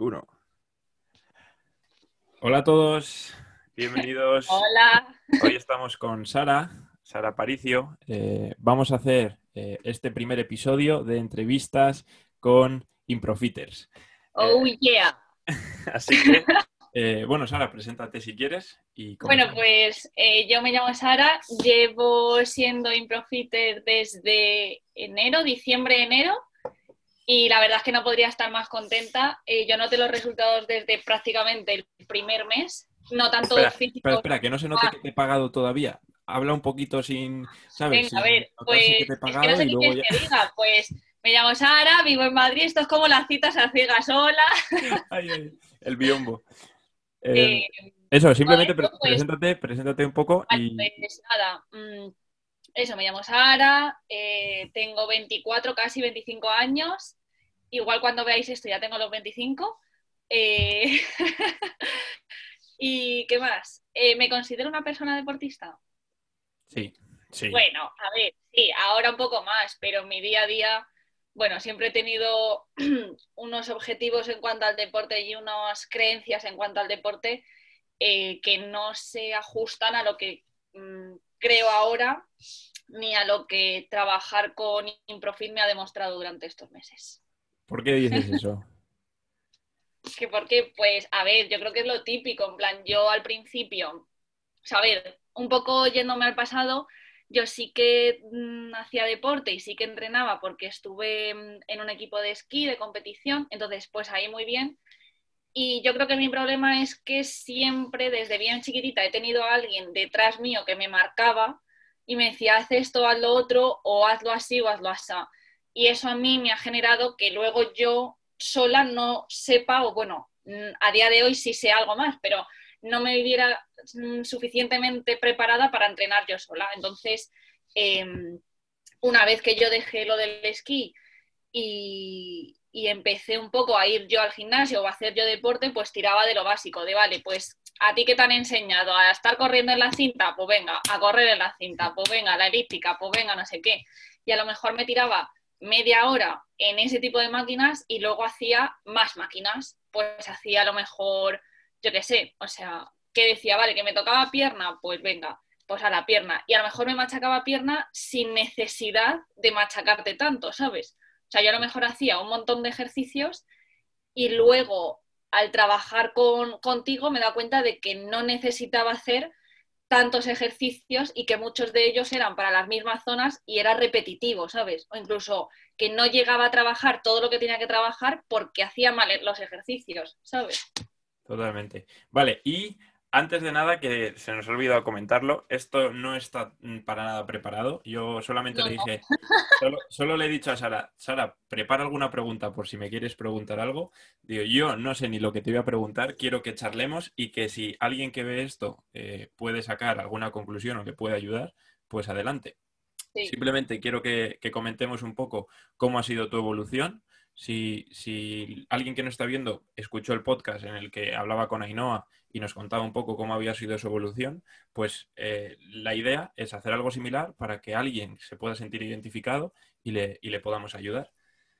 uno. Hola a todos, bienvenidos. Hola. Hoy estamos con Sara, Sara Paricio. Eh, vamos a hacer eh, este primer episodio de entrevistas con Improfiters. Oh, yeah. Así que, bueno, Sara, preséntate si quieres. Y bueno, pues yo me llamo Sara, llevo siendo Improfiter desde enero, diciembre, enero y la verdad es que no podría estar más contenta. Eh, yo noté los resultados desde prácticamente el primer mes, no tanto espera, físico. Espera, espera, que no se note que te he pagado todavía. Habla un poquito sin, ¿sabes? Venga, a ver, pues, que te he pagado es que no sé y luego ya... que diga, pues me llamo Sara, vivo en Madrid, esto es como las citas a ciegas ay, ay, el biombo. Eh, eh, eso, simplemente pues, preséntate, preséntate un poco vale, y... Pues nada, mmm, eso, me llamo Sara, eh, tengo 24, casi 25 años Igual cuando veáis esto ya tengo los 25. Eh, ¿Y qué más? Eh, ¿Me considero una persona deportista? Sí, sí. Bueno, a ver, sí, ahora un poco más, pero en mi día a día, bueno, siempre he tenido unos objetivos en cuanto al deporte y unas creencias en cuanto al deporte eh, que no se ajustan a lo que mmm, creo ahora ni a lo que trabajar con Improfit me ha demostrado durante estos meses. ¿Por qué dices eso? que porque, pues, a ver, yo creo que es lo típico, en plan, yo al principio, o sea, a ver, un poco yéndome al pasado, yo sí que mmm, hacía deporte y sí que entrenaba porque estuve mm, en un equipo de esquí, de competición, entonces, pues ahí muy bien. Y yo creo que mi problema es que siempre, desde bien chiquitita, he tenido a alguien detrás mío que me marcaba y me decía, haz esto, haz lo otro, o hazlo así o hazlo así y eso a mí me ha generado que luego yo sola no sepa, o bueno, a día de hoy sí sé algo más, pero no me viviera mm, suficientemente preparada para entrenar yo sola. Entonces, em, una vez que yo dejé lo del esquí y, y, empecé un poco a ir yo al gimnasio o a hacer yo deporte, pues tiraba de lo básico, de vale, pues a ti que te han enseñado a estar corriendo en la cinta, pues venga, a correr en la cinta, pues venga, la elíptica, pues venga, no sé qué. Y a lo mejor me tiraba media hora en ese tipo de máquinas y luego hacía más máquinas. Pues hacía a lo mejor, yo qué sé, o sea, que decía, vale, que me tocaba pierna, pues venga, pues a la pierna. Y a lo mejor me machacaba pierna sin necesidad de machacarte tanto, ¿sabes? O sea, yo a lo mejor hacía un montón de ejercicios y luego al trabajar con, contigo me da cuenta de que no necesitaba hacer tantos ejercicios y que muchos de ellos eran para las mismas zonas y era repetitivo, ¿sabes? O incluso que no llegaba a trabajar todo lo que tenía que trabajar porque hacía mal los ejercicios, ¿sabes? Totalmente. Vale, y antes de nada, que se nos ha olvidado comentarlo, esto no está mm, para nada preparado. Yo solamente No, le no. dije, solo, solo le he dicho a Sara, Sara, prepara alguna pregunta por si me quieres preguntar algo. Digo, yo no sé ni lo que te voy a preguntar, quiero que charlemos y que si alguien que ve esto eh, puede sacar alguna conclusión o que puede ayudar, pues adelante. Sí. Simplemente quiero que, que comentemos un poco cómo ha sido tu evolución. Si, si alguien que no está viendo escuchó el podcast en el que hablaba con Ainhoa y nos contaba un poco cómo había sido su evolución, pues eh, la idea es hacer algo similar para que alguien se pueda sentir identificado y le, y le podamos ayudar.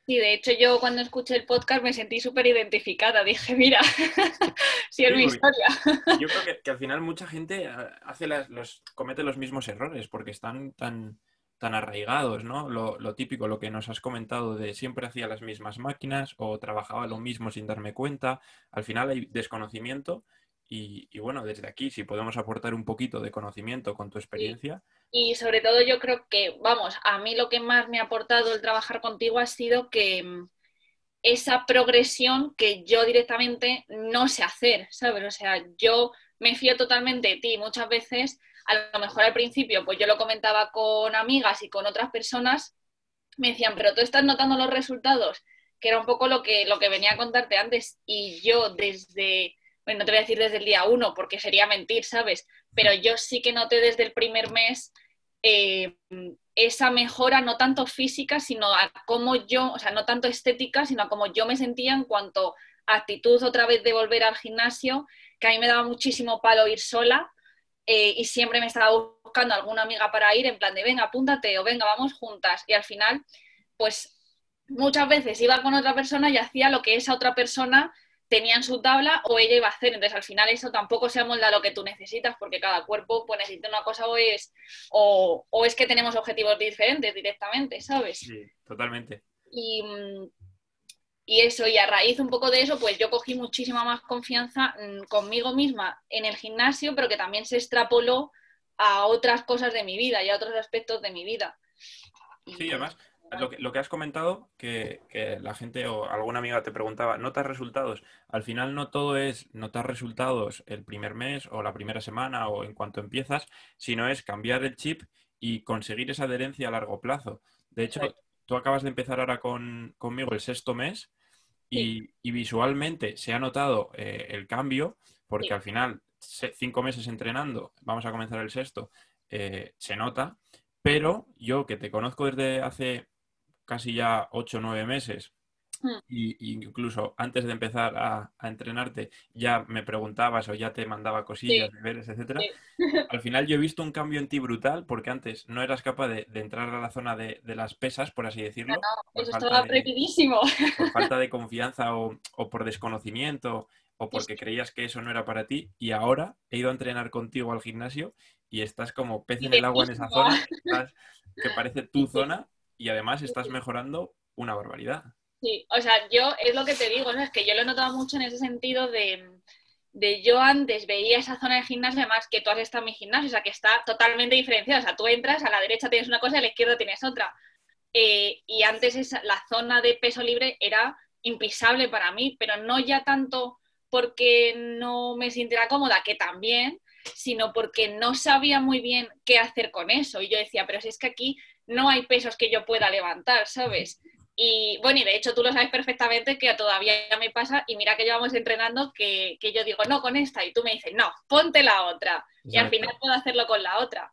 Sí, de hecho yo cuando escuché el podcast me sentí súper identificada. Dije, mira, si es Sí, mi historia. Yo creo que, que al final mucha gente eh, hace las- los, comete los mismos errores porque están tan, tan arraigados, ¿no? Lo, lo típico, lo que nos has comentado de siempre hacía las mismas máquinas o trabajaba lo mismo sin darme cuenta. Al final hay desconocimiento y, y bueno, desde aquí, si podemos aportar un poquito de conocimiento con tu experiencia, Y sobre todo yo creo que, vamos, a mí lo que más me ha aportado el trabajar contigo ha sido que mm, esa progresión que yo directamente no sé hacer, ¿sabes? O sea, yo me fío totalmente de ti. Muchas veces, a lo mejor al principio, pues yo lo comentaba con amigas y con otras personas, me decían, pero tú estás notando los resultados, que era un poco lo que, lo que venía a contarte antes. Y yo desde, bueno, no te voy a decir desde el día uno, porque sería mentir, ¿sabes? Pero yo sí que noté desde el primer mes eh, esa mejora, no tanto física, sino a cómo yo, o sea, no tanto estética, sino a cómo yo me sentía en cuanto a actitud otra vez de volver al gimnasio, que a mí me daba muchísimo palo ir sola eh, y siempre me estaba buscando alguna amiga para ir en plan de venga, apúntate o venga, vamos juntas. Y al final, pues muchas veces iba con otra persona y hacía lo que esa otra persona tenían su tabla o ella iba a hacer. Entonces, al final eso tampoco se amolda lo que tú necesitas porque cada cuerpo pues, necesita una cosa o es, o, es que tenemos objetivos diferentes directamente, ¿sabes? Sí, totalmente. Y, y, eso, y a raíz un poco de eso, pues yo cogí muchísima más confianza mm, conmigo misma en el gimnasio, pero que también se extrapoló a otras cosas de mi vida y a otros aspectos de mi vida. Sí, además, lo que, has comentado, que, la gente o alguna amiga te preguntaba, ¿notas resultados? Al final no todo es notar resultados el primer mes o la primera semana o en cuanto empiezas, sino es cambiar el chip y conseguir esa adherencia a largo plazo. De hecho, tú acabas de empezar ahora con, conmigo el sexto mes y, visualmente se ha notado eh, el cambio, porque al final, cinco meses entrenando, vamos a comenzar el sexto, eh, se nota, pero yo que te conozco desde hace casi ya ocho o nueve meses, hmm. y, incluso antes de empezar a, entrenarte ya me preguntabas o ya te mandaba cosillas, deberes, etcétera. Al final yo he visto un cambio en ti brutal porque antes no eras capaz de, entrar a la zona de, las pesas, por así decirlo. No, eso estaba prohibidísimo. Por falta de confianza o, por desconocimiento o porque creías que eso no era para ti y ahora he ido a entrenar contigo al gimnasio y estás como pez en el agua en esa zona, que parece tu zona y además estás mejorando una barbaridad. Sí, o sea, yo es lo que te digo, ¿no? es que yo lo he notado mucho en ese sentido de, yo antes veía esa zona de gimnasio, además que tú has estado en mi gimnasio, o sea, que está totalmente diferenciada, o sea, tú entras, a la derecha tienes una cosa y a la izquierda tienes otra. Eh, y antes esa, la zona de peso libre era impisable para mí, pero no ya tanto porque no me sintiera cómoda, que también, sino porque no sabía muy bien qué hacer con eso. Y yo decía, pero si es que aquí no hay pesos que yo pueda levantar, ¿sabes? Y bueno, y de hecho tú lo sabes perfectamente que todavía me pasa y mira que llevamos entrenando que, yo digo, no, con esta, y tú me dices, no, ponte la otra. Y al final puedo hacerlo con la otra.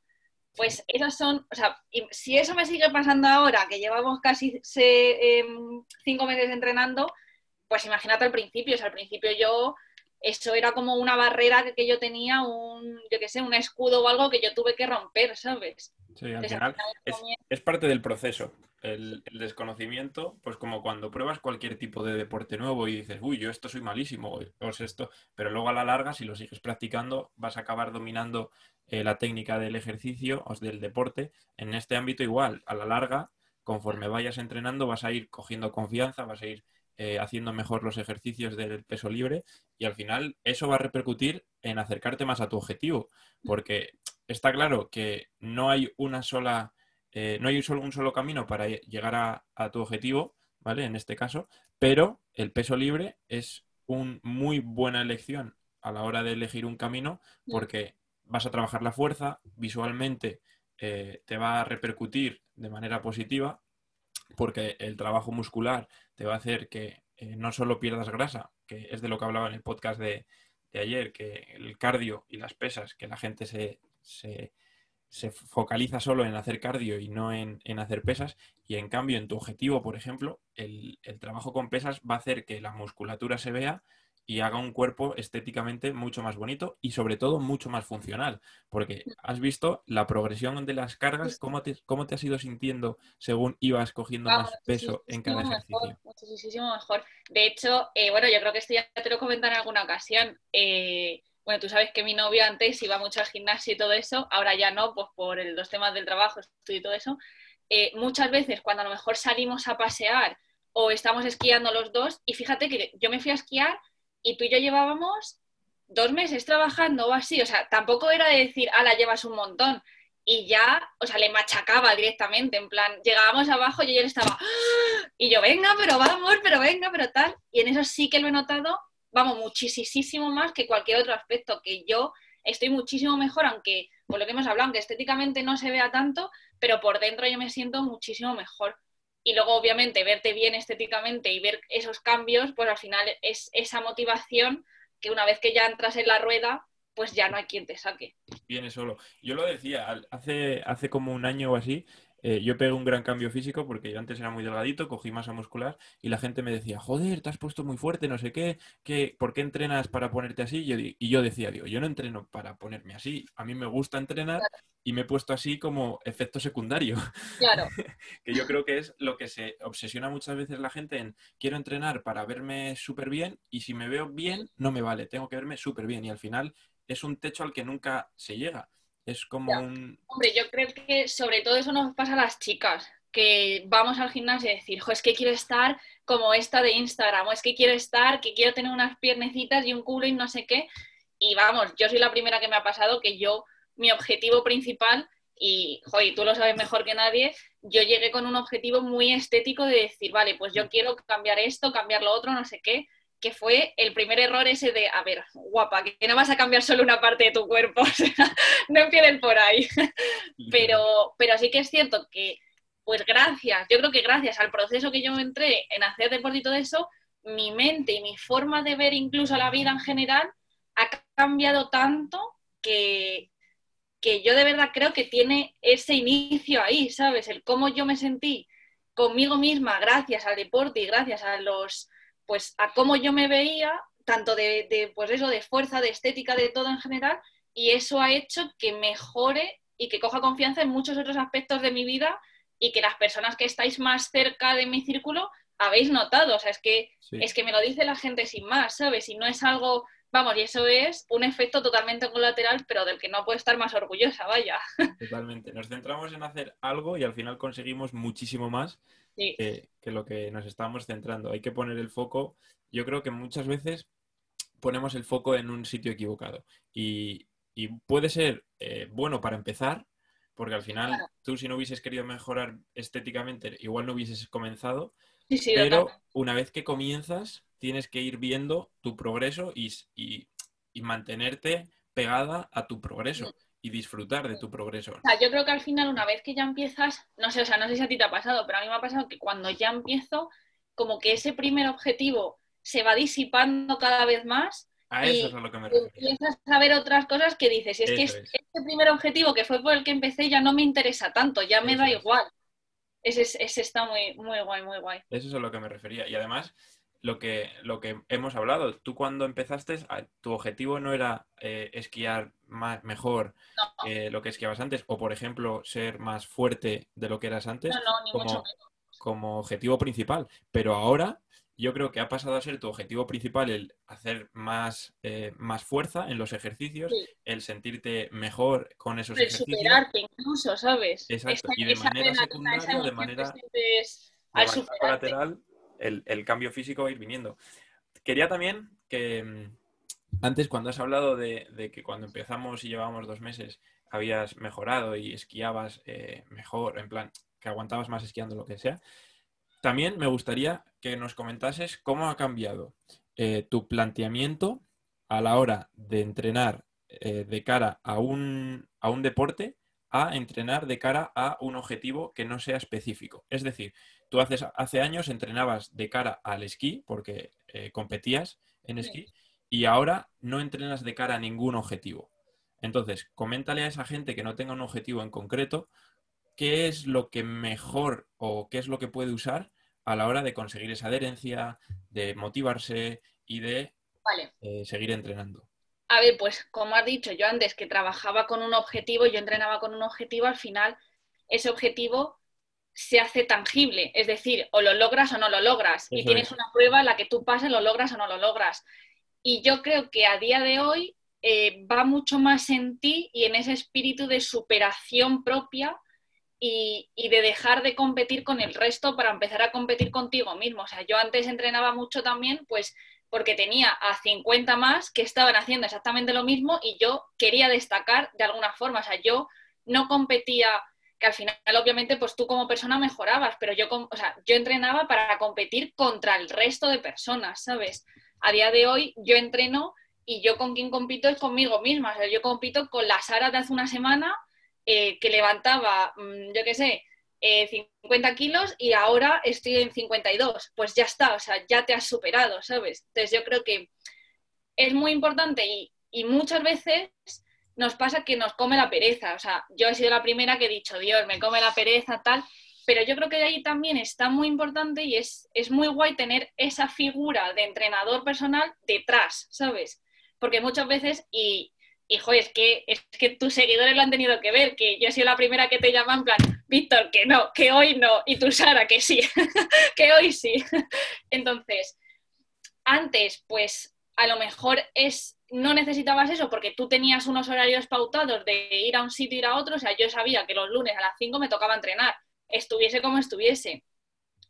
Pues esas son, o sea, si eso me sigue pasando ahora, que llevamos casi em, cinco meses entrenando, pues imagínate al principio, o sea, al principio yo eso era como una barrera que, yo tenía, un, yo qué sé, un escudo o algo que yo tuve que romper, ¿sabes? Sí, al final es, parte del proceso. El, desconocimiento, pues como cuando pruebas cualquier tipo de deporte nuevo y dices, uy, yo esto soy malísimo, o es esto, pero luego a la larga, si lo sigues practicando, vas a acabar dominando eh, la técnica del ejercicio o del deporte. En este ámbito igual, a la larga, conforme vayas entrenando, vas a ir cogiendo confianza, vas a ir eh, haciendo mejor los ejercicios del peso libre y al final eso va a repercutir en acercarte más a tu objetivo, porque está claro que no hay una sola, eh, no hay solo un solo camino para llegar a, tu objetivo, ¿vale? En este caso, pero el peso libre es una muy buena elección a la hora de elegir un camino porque vas a trabajar la fuerza, visualmente eh, te va a repercutir de manera positiva porque el trabajo muscular te va a hacer que eh, no solo pierdas grasa, que es de lo que hablaba en el podcast de, ayer, que el cardio y las pesas, que la gente se, se, focaliza solo en hacer cardio y no en, hacer pesas, y en cambio en tu objetivo, por ejemplo, el, el trabajo con pesas va a hacer que la musculatura se vea y haga un cuerpo estéticamente mucho más bonito y sobre todo mucho más funcional. Porque has visto la progresión de las cargas, cómo te, cómo te has ido sintiendo según ibas cogiendo más peso en cada ejercicio. muchísimo mejor. De hecho, eh, bueno, yo creo que esto ya te lo comenté en alguna ocasión. Eh, bueno, tú sabes que mi novio antes iba mucho al gimnasio y todo eso, ahora ya no, pues por los temas del trabajo, y todo eso. Eh, muchas veces cuando a lo mejor salimos a pasear o estamos esquiando los dos, y fíjate que yo me fui a esquiar y tú y yo llevábamos dos meses trabajando o así, o sea, tampoco era de decir, ah, la llevas un montón. Y ya, o sea, le machacaba directamente, en plan, llegábamos abajo y él estaba, ¡Ah! y yo, venga, pero vamos, pero venga, pero tal. Y en eso sí que lo he notado, vamos, muchísimo más que cualquier otro aspecto, que yo estoy muchísimo mejor, aunque, por lo que hemos hablado, aunque estéticamente no se vea tanto, pero por dentro yo me siento muchísimo mejor y luego obviamente verte bien estéticamente y ver esos cambios, pues al final es esa motivación que una vez que ya entras en la rueda, pues ya no hay quien te saque. Viene solo. Yo lo decía, hace, hace como un año o así, eh, yo pegué un gran cambio físico porque yo antes era muy delgadito, cogí masa muscular y la gente me decía, joder, te has puesto muy fuerte, no sé qué, ¿qué ¿por qué entrenas para ponerte así? Y yo, y yo decía, digo, yo no entreno para ponerme así, a mí me gusta entrenar y me he puesto así como efecto secundario. Claro. que yo creo que es lo que se obsesiona muchas veces la gente en, quiero entrenar para verme súper bien y si me veo bien, no me vale, tengo que verme súper bien y al final es un techo al que nunca se llega. Es como un... Hombre, yo creo que sobre todo eso nos pasa a las chicas, que vamos al gimnasio y decir, jo, es que quiero estar como esta de Instagram, o es que quiero estar, que quiero tener unas piernecitas y un culo y no sé qué. Y vamos, yo soy la primera que me ha pasado que yo, mi objetivo principal, y, jo, tú lo sabes mejor que nadie, yo llegué con un objetivo muy estético de decir, vale, pues yo mm. quiero cambiar esto, cambiar lo otro, no sé qué, que fue el primer error ese de, a ver, guapa, que no vas a cambiar solo una parte de tu cuerpo, o sea, no empiecen por ahí. pero, pero sí que es cierto que, pues gracias, yo creo que gracias al proceso que yo entré en hacer deporte y todo eso, mi mente y mi forma de ver incluso la vida en general ha cambiado tanto que, que yo de verdad creo que tiene ese inicio ahí, ¿sabes? El cómo yo me sentí conmigo misma gracias al deporte y gracias a los pues a cómo yo me veía, tanto de, pues eso, de fuerza, de estética, de todo en general, y eso ha hecho que mejore y que coja confianza en muchos otros aspectos de mi vida y que las personas que estáis más cerca de mi círculo habéis notado. O sea, es que, es que me lo dice la gente sin más, ¿sabes? Y no es algo, vamos, y eso es un efecto totalmente colateral, pero del que no puedo estar más orgullosa, vaya. Totalmente. Nos centramos en hacer algo y al final conseguimos muchísimo más que, lo que nos estamos centrando. Hay que poner el foco. Yo creo que muchas veces ponemos el foco en un sitio equivocado y, puede ser eh, bueno para empezar, porque al final tú si no hubieses querido mejorar estéticamente, igual no hubieses comenzado, pero una vez que comienzas, tienes que ir viendo tu progreso y, y mantenerte pegada a tu progreso. Y disfrutar de tu progreso. O sea, yo creo que al final, una vez que ya empiezas, no sé, o sea, no sé si a ti te ha pasado, pero a mí me ha pasado que cuando ya empiezo, como que ese primer objetivo se va disipando cada vez más. A eso es a lo que me refiero. Empiezas a ver otras cosas que dices, y es que este primer objetivo que fue por el que empecé ya no me interesa tanto, ya me da igual. Ese, ese está muy, muy guay, muy guay. Eso es a lo que me refería. Y además, lo que, lo que hemos hablado. Tú cuando empezaste, tu objetivo no era eh, esquiar más, mejor que lo que esquiabas antes, o por ejemplo, ser más fuerte de lo que eras antes como, como objetivo principal. Pero ahora yo creo que ha pasado a ser tu objetivo principal el hacer más, eh, más fuerza en los ejercicios, el sentirte mejor con esos ejercicios. superarte incluso, ¿sabes? Exacto. y de manera secundaria, de manera, lateral, el, cambio físico va a ir viniendo. Quería también que mm, antes cuando has hablado de, que cuando empezamos y llevábamos dos meses habías mejorado y esquiabas eh, mejor, en plan, que aguantabas más esquiando lo que sea, también me gustaría que nos comentases cómo ha cambiado eh, tu planteamiento a la hora de entrenar eh, de cara a un, a un deporte a entrenar de cara a un objetivo que no sea específico. Es decir, tú haces, hace años entrenabas de cara al esquí porque eh, competías en esquí y ahora no entrenas de cara a ningún objetivo. Entonces, coméntale a esa gente que no tenga un objetivo en concreto qué es lo que mejor o qué es lo que puede usar a la hora de conseguir esa adherencia, de motivarse y de eh, seguir entrenando. A ver, pues como has dicho, yo antes que trabajaba con un objetivo, yo entrenaba con un objetivo, al final ese objetivo se hace tangible, es decir, o lo logras o no lo logras. y tienes una prueba en la que tú pases, lo logras o no lo logras. Y yo creo que a día de hoy eh, va mucho más en ti y en ese espíritu de superación propia y, y, de dejar de competir con el resto para empezar a competir contigo mismo. O sea, yo antes entrenaba mucho también, pues porque tenía a 50 más que estaban haciendo exactamente lo mismo y yo quería destacar de alguna forma. O sea, yo no competía que al final obviamente pues tú como persona mejorabas, pero yo, o sea, yo entrenaba para competir contra el resto de personas, ¿sabes? A día de hoy yo entreno y yo con quien compito es conmigo misma, o sea, yo compito con la Sara de hace una semana eh, que levantaba, mm, yo qué sé, 50 eh, kilos y ahora estoy en 52, pues ya está, o sea, ya te has superado, ¿sabes? Entonces yo creo que es muy importante y, y muchas veces nos pasa que nos come la pereza. O sea, yo he sido la primera que he dicho, Dios, me come la pereza, tal. Pero yo creo que ahí también está muy importante y es, es muy guay tener esa figura de entrenador personal detrás, ¿sabes? Porque muchas veces, y, hijo, es que, es que tus seguidores lo han tenido que ver, que yo he sido la primera que te llama en plan, Víctor, que no, que hoy no, y tú, Sara, que sí, que hoy sí. Entonces, antes, pues a lo mejor es, no necesitabas eso porque tú tenías unos horarios pautados de ir a un sitio, ir a otro, o sea, yo sabía que los lunes a las 5 me tocaba entrenar, estuviese como estuviese.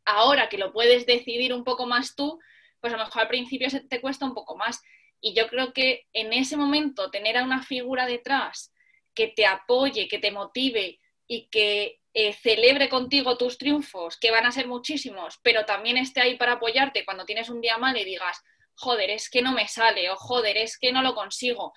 Ahora que lo puedes decidir un poco más tú, pues a lo mejor al principio se te cuesta un poco más. Y yo creo que en ese momento tener a una figura detrás que te apoye, que te motive y que eh, celebre contigo tus triunfos, que van a ser muchísimos, pero también esté ahí para apoyarte cuando tienes un día mal y digas, joder, es que no me sale o joder, es que no lo consigo.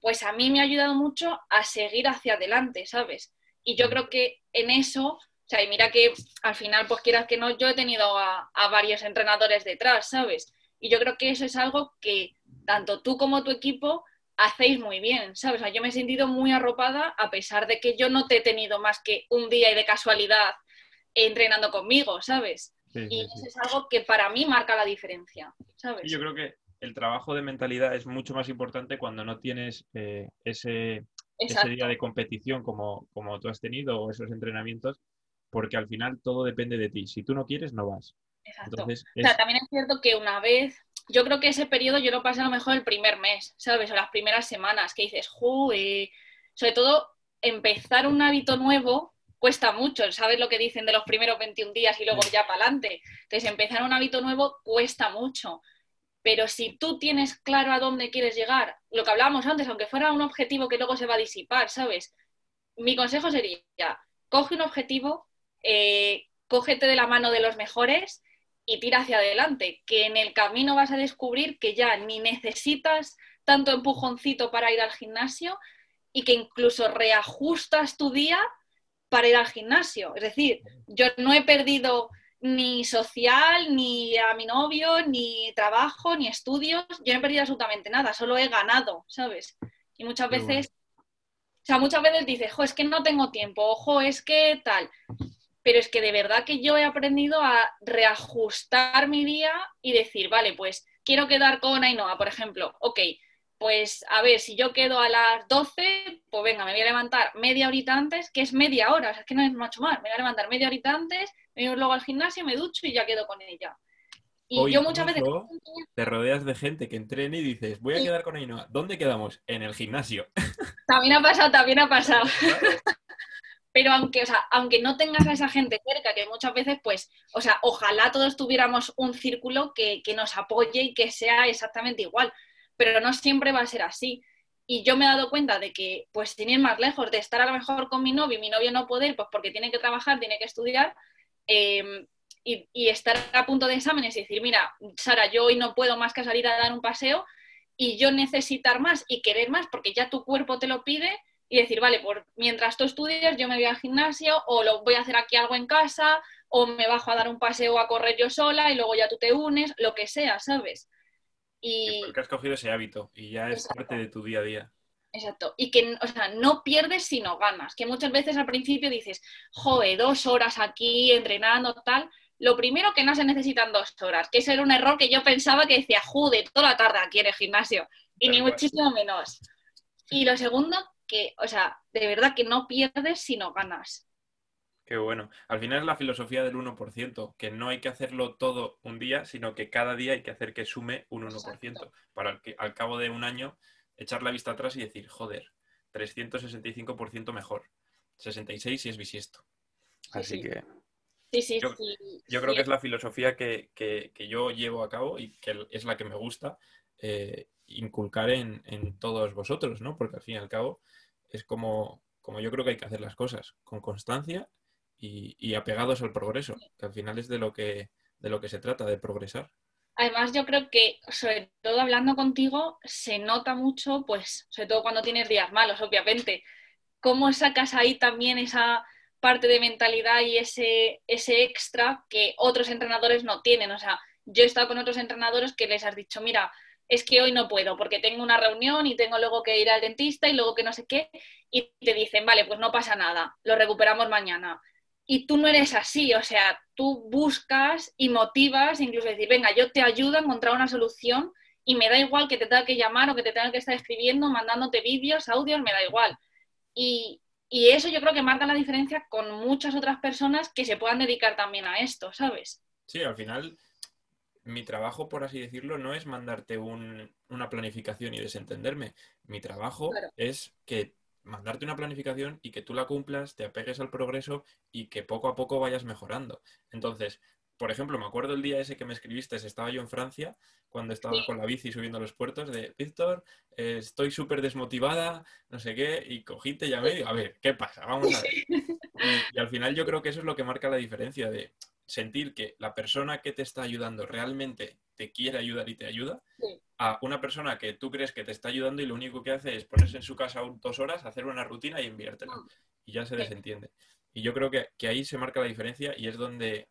Pues a mí me ha ayudado mucho a seguir hacia adelante, ¿sabes? Y yo creo que en eso, o sea, y mira que al final, pues quieras que no, yo he tenido a, a varios entrenadores detrás, ¿sabes? Y yo creo que eso es algo que tanto tú como tu equipo hacéis muy bien, ¿sabes? yo me he sentido muy arropada a pesar de que yo no te he tenido más que un día y de casualidad entrenando conmigo, ¿sabes? Y eso es algo que para mí marca la diferencia, ¿sabes? yo creo que el trabajo de mentalidad es mucho más importante cuando no tienes eh, ese, ese, día de competición como, como tú has tenido o esos entrenamientos, porque al final todo depende de ti. Si tú no quieres, no vas. Exacto. o sea, también es cierto que una vez yo creo que ese periodo yo lo pasé a lo mejor el primer mes, ¿sabes? O las primeras semanas, que dices, ¡Joder! Sobre todo, empezar un hábito nuevo cuesta mucho, ¿sabes lo que dicen de los primeros 21 días y luego ya para adelante? Entonces, empezar un hábito nuevo cuesta mucho. Pero si tú tienes claro a dónde quieres llegar, lo que hablábamos antes, aunque fuera un objetivo que luego se va a disipar, ¿sabes? Mi consejo sería, coge un objetivo, eh, cógete de la mano de los mejores y tira hacia adelante, que en el camino vas a descubrir que ya ni necesitas tanto empujoncito para ir al gimnasio y que incluso reajustas tu día para ir al gimnasio. Es decir, yo no he perdido ni social, ni a mi novio, ni trabajo, ni estudios, yo no he perdido absolutamente nada, solo he ganado, ¿sabes? Y muchas veces, o sea, muchas veces dices, jo, es que no tengo tiempo, ojo, es que tal pero es que de verdad que yo he aprendido a reajustar mi día y decir, vale, pues quiero quedar con Ainhoa, por ejemplo, ok, pues a ver, si yo quedo a las 12, pues venga, me voy a levantar media horita antes, que es media hora, o sea, es que no es mucho más, me voy a levantar media horita antes, me voy luego al gimnasio, me ducho y ya quedo con ella. Y yo muchas veces... Te rodeas de gente que entrene y dices, voy a quedar con Ainhoa. ¿Dónde quedamos? En el gimnasio. También ha pasado, también ha pasado. pero aunque, o sea, aunque no tengas a esa gente cerca, que muchas veces, pues, o sea, ojalá todos tuviéramos un círculo que, nos apoye y que sea exactamente igual, pero no siempre va a ser así. Y yo me he dado cuenta de que, pues, sin ir más lejos, de estar a lo mejor con mi novio y mi novio no poder, pues porque tiene que trabajar, tiene que estudiar, em, y, y, estar a punto de exámenes y decir, mira, Sara, yo hoy no puedo más que salir a dar un paseo y yo necesitar más y querer más porque ya tu cuerpo te lo pide, y decir, vale, por, mientras tú estudias yo me voy al gimnasio o lo voy a hacer aquí algo en casa o me bajo a dar un paseo a correr yo sola y luego ya tú te unes, lo que sea, ¿sabes? Y... Porque has cogido ese hábito y ya es parte de tu día a día. Exacto. Y que, o sea, no pierdes sino ganas. Que muchas veces al principio dices, joder, dos horas aquí entrenando, tal. Lo primero que no se necesitan dos horas, que ese era un error que yo pensaba que decía, jude, toda la tarde aquí en el gimnasio. Y ni muchísimo menos. Y lo segundo, que, o sea, de verdad que no pierdes sino ganas. Qué bueno. Al final es la filosofía del 1%, que no hay que hacerlo todo un día, sino que cada día hay que hacer que sume un 1%, para que al cabo de un año echar la vista atrás y decir, joder, 365% mejor. 66 si es bisiesto. Así que... Sí, sí, yo, yo creo que es la filosofía que, yo llevo a cabo y que es la que me gusta eh, inculcar en, en, todos vosotros, ¿no? Porque al fin y al cabo es como, como yo creo que hay que hacer las cosas, con constancia y, apegados al progreso, que al final es de lo que, de lo que se trata, de progresar. Además, yo creo que, sobre todo hablando contigo, se nota mucho, pues, sobre todo cuando tienes días malos, obviamente, cómo sacas ahí también esa parte de mentalidad y ese, ese extra que otros entrenadores no tienen. O sea, yo he estado con otros entrenadores que les has dicho, mira, es que hoy no puedo porque tengo una reunión y tengo luego que ir al dentista y luego que no sé qué, y te dicen, vale, pues no pasa nada, lo recuperamos mañana. Y tú no eres así, o sea, tú buscas y motivas, incluso decir, venga, yo te ayudo a encontrar una solución y me da igual que te tenga que llamar o que te tenga que estar escribiendo, mandándote vídeos, audios, me da igual. Y, y eso yo creo que marca la diferencia con muchas otras personas que se puedan dedicar también a esto, ¿sabes? Sí, al final mi trabajo, por así decirlo, no es mandarte una planificación y desentenderme. Mi trabajo es que mandarte una planificación y que tú la cumplas, te apegues al progreso y que poco a poco vayas mejorando. Entonces, por ejemplo, me acuerdo el día ese que me escribiste, estaba yo en Francia, cuando estaba con la bici subiendo los puertos, de Víctor, eh, estoy súper desmotivada, no sé qué, y cogí, te llamé y a ver, ¿qué pasa? Vamos a ver. y, al final yo creo que eso es lo que marca la diferencia de sentir que la persona que te está ayudando realmente te quiere ayudar y te ayuda, a una persona que tú crees que te está ayudando y lo único que hace es ponerse en su casa dos horas, hacer una rutina y enviártela. Mm. Y ya se desentiende. Y yo creo que, ahí se marca la diferencia y es donde,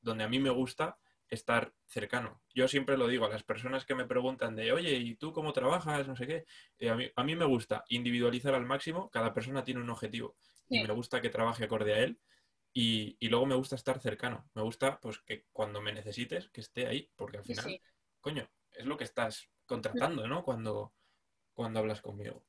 donde a mí me gusta estar cercano. Yo siempre lo digo a las personas que me preguntan de, oye, ¿y tú cómo trabajas? No sé qué. Eh, a, mí, a, mí, me gusta individualizar al máximo. Cada persona tiene un objetivo y me gusta que trabaje acorde a él. Y, luego me gusta estar cercano. Me gusta, pues, que cuando me necesites, que esté ahí, porque al final, coño, es lo que estás contratando, ¿no? Cuando, cuando hablas conmigo.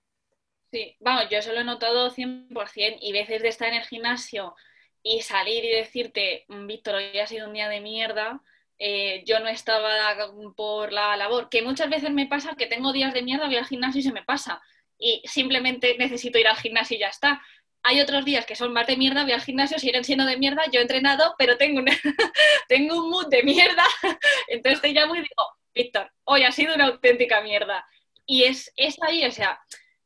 Sí, vamos, yo eso lo he notado 100% y veces de estar en el gimnasio y salir y decirte, mm, Víctor, hoy ha sido un día de mierda, eh, yo no estaba por la labor, que muchas veces me pasa que tengo días de mierda, voy al gimnasio y se me pasa y simplemente necesito ir al gimnasio y ya está hay otros días que son más de mierda, voy al gimnasio, siguen siendo de mierda, yo he entrenado, pero tengo un, tengo un mood de mierda, entonces te llamo y digo, Víctor, hoy ha sido una auténtica mierda. Y es, es ahí, o sea,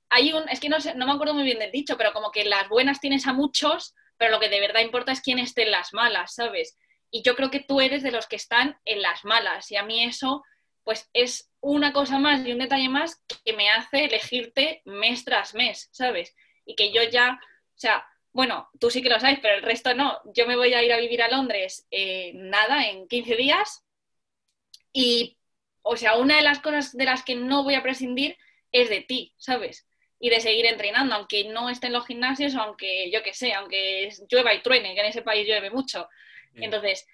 hay un, es que no, sé, no me acuerdo muy bien del dicho, pero como que las buenas tienes a muchos, pero lo que de verdad importa es quién esté en las malas, ¿sabes? Y yo creo que tú eres de los que están en las malas, y a mí eso, pues es una cosa más y un detalle más que me hace elegirte mes tras mes, ¿sabes? Y que yo ya o sea, bueno, tú sí que lo sabes, pero el resto no. Yo me voy a ir a vivir a Londres, eh, nada, en 15 días. Y, o sea, una de las cosas de las que no voy a prescindir es de ti, ¿sabes? Y de seguir entrenando, aunque no esté en los gimnasios, aunque yo qué sé, aunque llueva y truene, que en ese país llueve mucho. Entonces,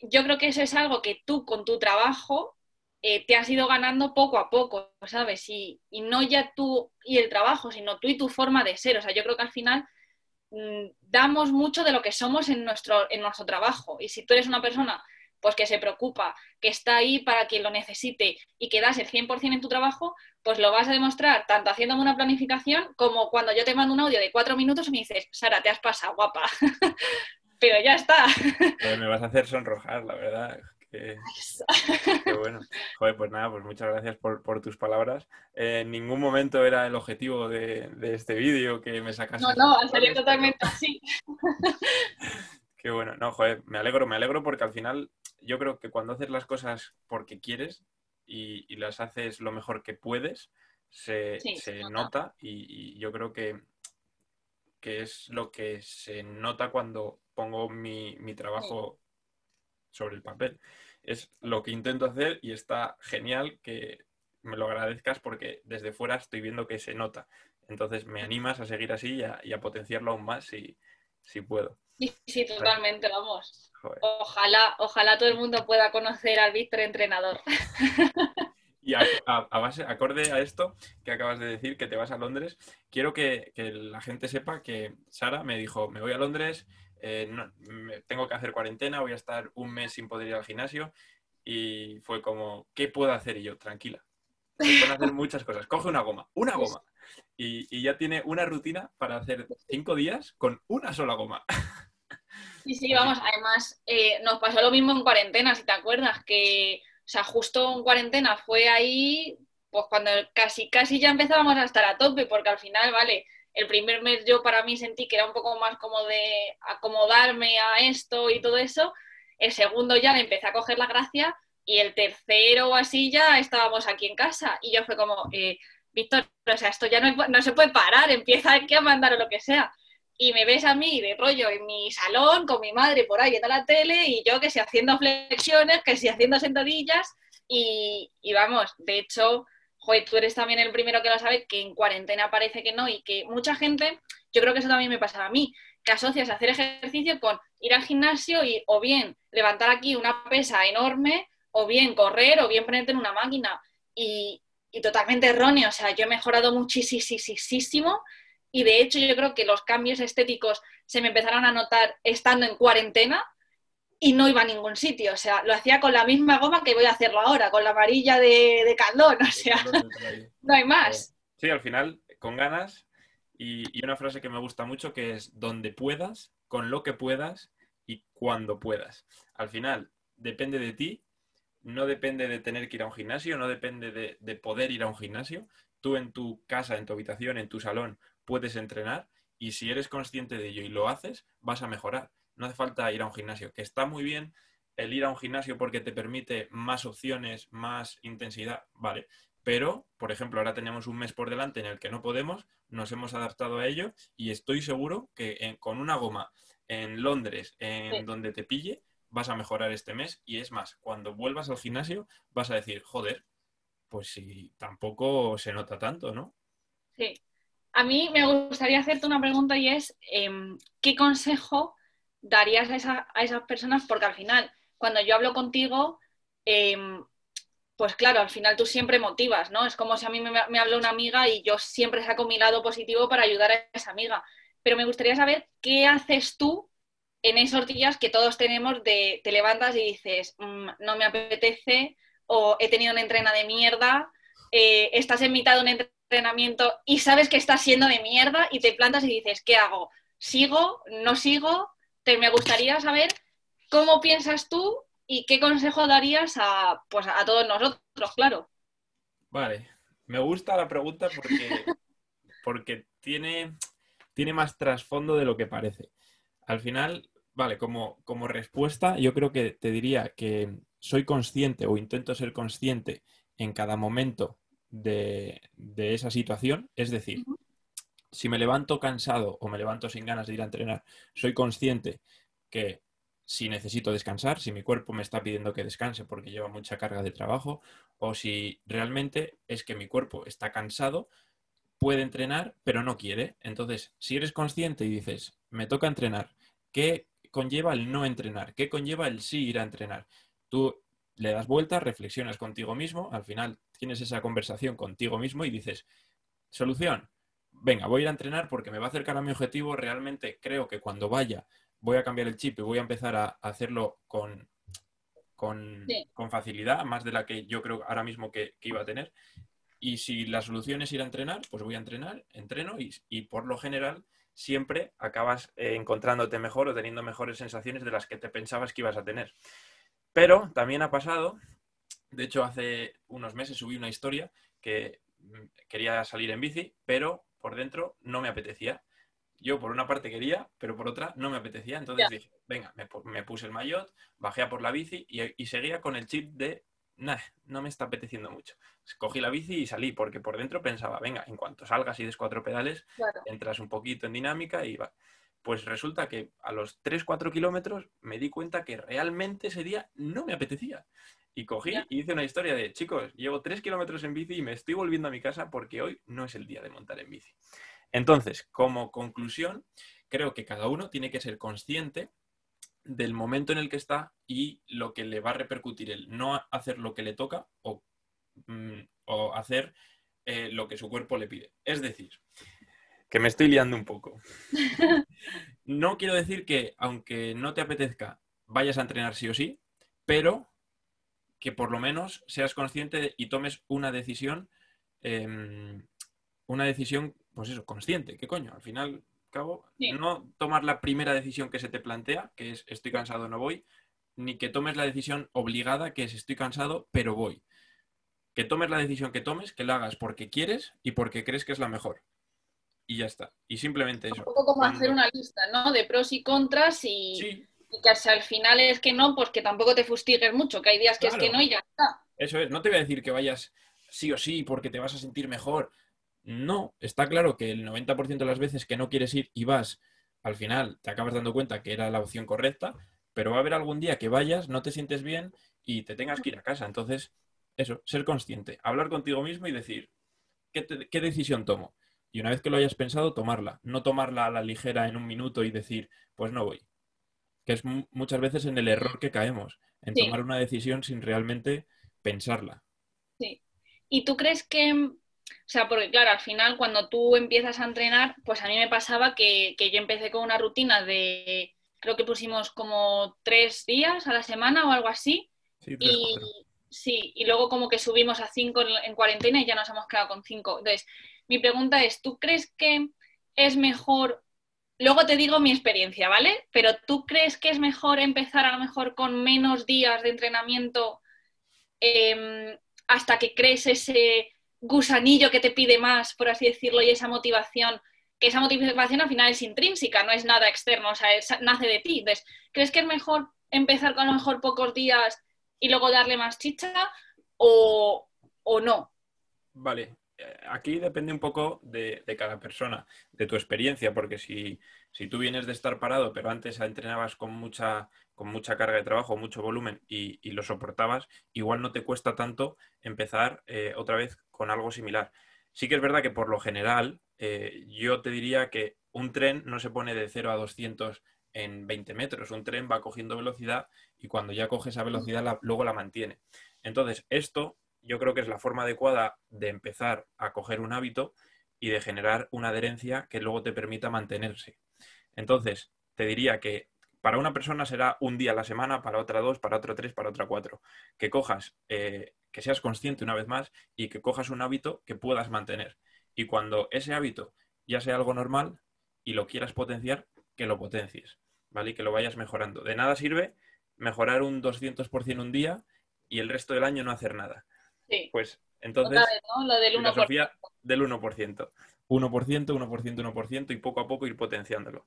yo creo que eso es algo que tú con tu trabajo eh, te has ido ganando poco a poco, ¿sabes? Y, y, no ya tú y el trabajo, sino tú y tu forma de ser. O sea, yo creo que al final Mm, damos mucho de lo que somos en nuestro, en nuestro trabajo. Y si tú eres una persona pues que se preocupa, que está ahí para quien lo necesite y que das el 100% en tu trabajo, pues lo vas a demostrar tanto haciéndome una planificación como cuando yo te mando un audio de cuatro minutos y me dices, Sara, te has pasado, guapa. Pero ya está. me vas a hacer sonrojar, la verdad. Qué, bueno. Joder, pues nada, pues muchas gracias por, tus palabras. en ningún momento era el objetivo de, este vídeo que me sacas. No, no, salido totalmente así. Qué bueno. No, joder, me alegro, me alegro porque al final yo creo que cuando haces las cosas porque quieres y, las haces lo mejor que puedes, se, nota. y, yo creo que, que es lo que se nota cuando pongo mi, trabajo sobre el papel. Es lo que intento hacer y está genial que me lo agradezcas porque desde fuera estoy viendo que se nota. Entonces me animas a seguir así y a, potenciarlo aún más si, si puedo. Sí, sí, totalmente, vamos. Ojalá, ojalá todo el mundo pueda conocer al Víctor entrenador. Y a, base, acorde a esto que acabas de decir, que te vas a Londres, quiero que, que la gente sepa que Sara me dijo, me voy a Londres, eh, tengo que hacer cuarentena, voy a estar un mes sin poder ir al gimnasio y fue como, ¿qué puedo hacer? Y yo, tranquila, pueden hacer muchas cosas, coge una goma, una goma. Y, ya tiene una rutina para hacer cinco días con una sola goma. Sí, sí, vamos, además eh, nos pasó lo mismo en cuarentena, si te acuerdas, que, o sea, justo en cuarentena fue ahí, pues cuando casi, casi ya empezábamos a estar a tope, porque al final, vale, el primer mes yo para mí sentí que era un poco más como de acomodarme a esto y todo eso. El segundo ya le empecé a coger la gracia y el tercero o así ya estábamos aquí en casa y yo fue como, eh, Víctor, o sea, esto ya no, se puede parar, empieza aquí a mandar o lo que sea. Y me ves a mí de rollo en mi salón con mi madre por ahí viendo la tele y yo que si haciendo flexiones, que si haciendo sentadillas Y, y vamos, de hecho, joder, tú eres también el primero que lo sabe, que en cuarentena parece que no y que mucha gente, yo creo que eso también me pasaba a mí, que asocias hacer ejercicio con ir al gimnasio y o bien levantar aquí una pesa enorme, o bien correr, o bien ponerte en una máquina. Y, y totalmente erróneo, o sea, yo he mejorado muchísimo y de hecho yo creo que los cambios estéticos se me empezaron a notar estando en cuarentena y no iba a ningún sitio. O sea, lo hacía con la misma goma que voy a hacerlo ahora, con la amarilla de, de caldón. O sea, no hay más. Sí, al final, con ganas. Y, y, una frase que me gusta mucho que es donde puedas, con lo que puedas y cuando puedas. Al final, depende de ti, no depende de tener que ir a un gimnasio, no depende de, de poder ir a un gimnasio. Tú en tu casa, en tu habitación, en tu salón, puedes entrenar y si eres consciente de ello y lo haces, vas a mejorar no hace falta ir a un gimnasio, que está muy bien el ir a un gimnasio porque te permite más opciones, más intensidad, vale. Pero, por ejemplo, ahora tenemos un mes por delante en el que no podemos, nos hemos adaptado a ello y estoy seguro que con una goma en Londres, en donde te pille, vas a mejorar este mes. Y es más, cuando vuelvas al gimnasio vas a decir, joder, pues si tampoco se nota tanto, ¿no? Sí. A mí me gustaría hacerte una pregunta y es, em, ¿qué consejo darías a, esas personas? Porque al final, cuando yo hablo contigo, em, pues claro, al final tú siempre motivas, ¿no? Es como si a mí me, me habla una amiga y yo siempre saco mi lado positivo para ayudar a esa amiga. Pero me gustaría saber qué haces tú en esos días que todos tenemos de te levantas y dices, mm, no me apetece, o he tenido una entrena de mierda, eh, estás en mitad de un entrenamiento y sabes que estás siendo de mierda y te plantas y dices, ¿qué hago? ¿Sigo? ¿No sigo? te, me gustaría saber cómo piensas tú y qué consejo darías a, pues, a todos nosotros, claro. Vale, me gusta la pregunta porque, porque tiene, tiene más trasfondo de lo que parece. Al final, vale, como, como respuesta, yo creo que te diría que soy consciente o intento ser consciente en cada momento de, de esa situación. Es decir, si me levanto cansado o me levanto sin ganas de ir a entrenar, soy consciente que si necesito descansar, si mi cuerpo me está pidiendo que descanse porque lleva mucha carga de trabajo, o si realmente es que mi cuerpo está cansado, puede entrenar, pero no quiere. Entonces, si eres consciente y dices, me toca entrenar, ¿qué conlleva el no entrenar? ¿Qué conlleva el sí ir a entrenar? Tú le das vueltas, reflexionas contigo mismo, al final tienes esa conversación contigo mismo y dices, solución, venga, voy a ir a entrenar porque me va a acercar a mi objetivo, realmente creo que cuando vaya voy a cambiar el chip y voy a empezar a hacerlo con, con, facilidad, más de la que yo creo ahora mismo que, iba a tener. Y si la solución es ir a entrenar, pues voy a entrenar, entreno y, por lo general siempre acabas eh, encontrándote mejor o teniendo mejores sensaciones de las que te pensabas que ibas a tener. Pero también ha pasado, de hecho hace unos meses subí una historia que mm, quería salir en bici, pero por dentro no me apetecía. Yo por una parte quería, pero por otra no me apetecía. Entonces dije, venga, me, puse el maillot, bajé a por la bici y, seguía con el chip de, nah, no me está apeteciendo mucho. Cogí la bici y salí, porque por dentro pensaba, venga, en cuanto salgas y des cuatro pedales, entras un poquito en dinámica y va. Pues resulta que a los 3-4 kilómetros me di cuenta que realmente ese día no me apetecía. Y cogí y hice una historia de, chicos, llevo tres kilómetros en bici y me estoy volviendo a mi casa porque hoy no es el día de montar en bici. Entonces, como conclusión, creo que cada uno tiene que ser consciente del momento en el que está y lo que le va a repercutir el no hacer lo que le toca o, mm, hacer eh, lo que su cuerpo le pide. Es decir, que me estoy liando un poco. No quiero decir que aunque no te apetezca, vayas a entrenar sí o sí, pero que por lo menos seas consciente y tomes una decisión, em, una decisión, pues eso, consciente. ¿Qué coño? Al final, cabo, no tomar la primera decisión que se te plantea, que es estoy cansado, no voy, ni que tomes la decisión obligada, que es estoy cansado, pero voy. Que tomes la decisión que tomes, que la hagas porque quieres y porque crees que es la mejor. Y ya está. Y simplemente eso. Un poco como hacer una lista, ¿no? De pros y contras y y que al final es que no, pues que tampoco te fustigues mucho, que hay días que es que no y ya está. Eso es, no te voy a decir que vayas sí o sí porque te vas a sentir mejor. No, está claro que el 90% de las veces que no quieres ir y vas, al final te acabas dando cuenta que era la opción correcta, pero va a haber algún día que vayas, no te sientes bien y te tengas que ir a casa. Entonces, eso, ser consciente, hablar contigo mismo y decir, ¿qué, qué decisión tomo? Y una vez que lo hayas pensado, tomarla. No tomarla a la ligera en un minuto y decir, pues no voy. Que es muchas veces en el error que caemos, en tomar una decisión sin realmente pensarla. Sí. ¿Y tú crees que, o sea, porque claro, al final cuando tú empiezas a entrenar, pues a mí me pasaba que, yo empecé con una rutina de, creo que pusimos como tres días a la semana o algo así. Sí, y, sí, y luego como que subimos a cinco en, en, cuarentena y ya nos hemos quedado con cinco. Entonces, mi pregunta es, ¿tú crees que es mejor, luego te digo mi experiencia, ¿vale? Pero ¿tú crees que es mejor empezar a lo mejor con menos días de entrenamiento em, hasta que crees ese gusanillo que te pide más, por así decirlo, y esa motivación? Que esa motivación al final es intrínseca, no es nada externo, o sea, nace de ti. Entonces, ¿crees que es mejor empezar con a lo mejor pocos días y luego darle más chicha o, o no? Vale, aquí depende un poco de, cada persona, de tu experiencia, porque si, tú vienes de estar parado, pero antes entrenabas con mucha, con mucha carga de trabajo, mucho volumen y, lo soportabas, igual no te cuesta tanto empezar eh, otra vez con algo similar. Sí que es verdad que por lo general eh, yo te diría que un tren no se pone de 0 a 200 en 20 metros, un tren va cogiendo velocidad y cuando ya coge esa velocidad luego la mantiene. Entonces, esto yo creo que es la forma adecuada de empezar a coger un hábito y de generar una adherencia que luego te permita mantenerse. Entonces, te diría que para una persona será un día a la semana, para otra dos, para otra tres, para otra cuatro. Que cojas, eh, que seas consciente una vez más y que cojas un hábito que puedas mantener. Y cuando ese hábito ya sea algo normal y lo quieras potenciar, que lo potencies, ¿vale? Y que lo vayas mejorando. De nada sirve mejorar un 200% un día y el resto del año no hacer nada. Pues entonces, Lo del 1%. del 1%. 1%, 1%, 1% y poco a poco ir potenciándolo.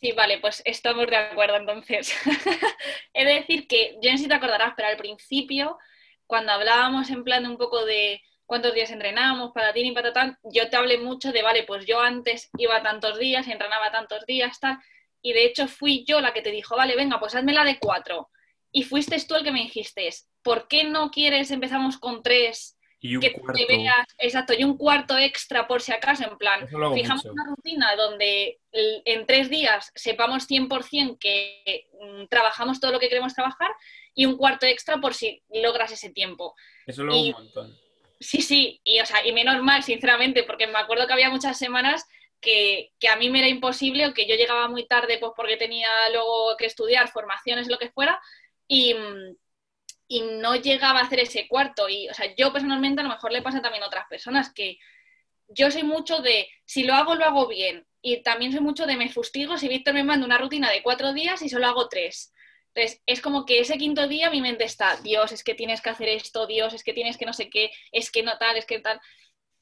Sí, vale, pues estamos de acuerdo entonces. He de decir que, yo no sé si te acordarás, pero al principio, cuando hablábamos en plan de un poco de cuántos días entrenábamos, patatín y patatán, yo te hablé mucho de, vale, pues yo antes iba tantos días, entrenaba tantos días, tal, y de hecho fui yo la que te dijo, vale, venga, pues hazme la de cuatro. Y fuiste tú el que me dijiste, ¿por qué no quieres, empezamos con tres? Y un que cuarto. te veas, exacto, y un cuarto extra por si acaso, en plan, fijamos una rutina donde en tres días sepamos 100% que mm, trabajamos todo lo que queremos trabajar y un cuarto extra por si logras ese tiempo. Eso lo un montón. Sí, sí, y, o sea, y menos mal, sinceramente, porque me acuerdo que había muchas semanas que, que, a mí me era imposible o que yo llegaba muy tarde pues porque tenía luego que estudiar formaciones, lo que fuera, y, mm, y no llegaba a hacer ese cuarto. Y, o sea, yo personalmente a lo mejor le pasa también a otras personas que yo soy mucho de, si lo hago, lo hago bien. Y también soy mucho de me fustigo si Víctor me manda una rutina de cuatro días y solo hago tres. Entonces, es como que ese quinto día mi mente está, Dios, es que tienes que hacer esto, Dios, es que tienes que no sé qué, es que no tal, es que tal.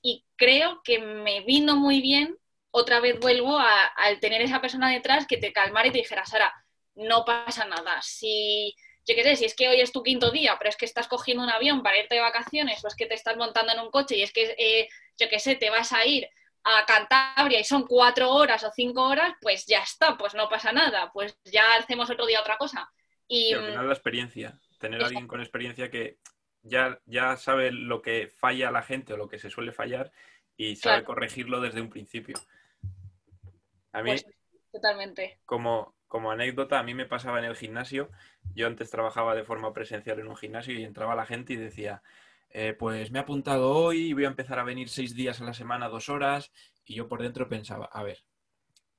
Y creo que me vino muy bien, otra vez vuelvo al tener esa persona detrás que te calmara y te dijera, Sara, no pasa nada. Si yo qué sé, si es que hoy es tu quinto día, pero es que estás cogiendo un avión para irte de vacaciones o es que te estás montando en un coche y es que, eh, yo qué sé, te vas a ir a Cantabria y son cuatro horas o cinco horas, pues ya está, pues no pasa nada, pues ya hacemos otro día otra cosa. Y, al final la experiencia, tener a alguien con experiencia que ya, ya sabe lo que falla la gente o lo que se suele fallar y sabe corregirlo desde un principio. A mí, pues, totalmente. Como, como anécdota, a mí me pasaba en el gimnasio, yo antes trabajaba de forma presencial en un gimnasio y entraba la gente y decía, eh, pues me he apuntado hoy, voy a empezar a venir seis días a la semana, dos horas, y yo por dentro pensaba, a ver,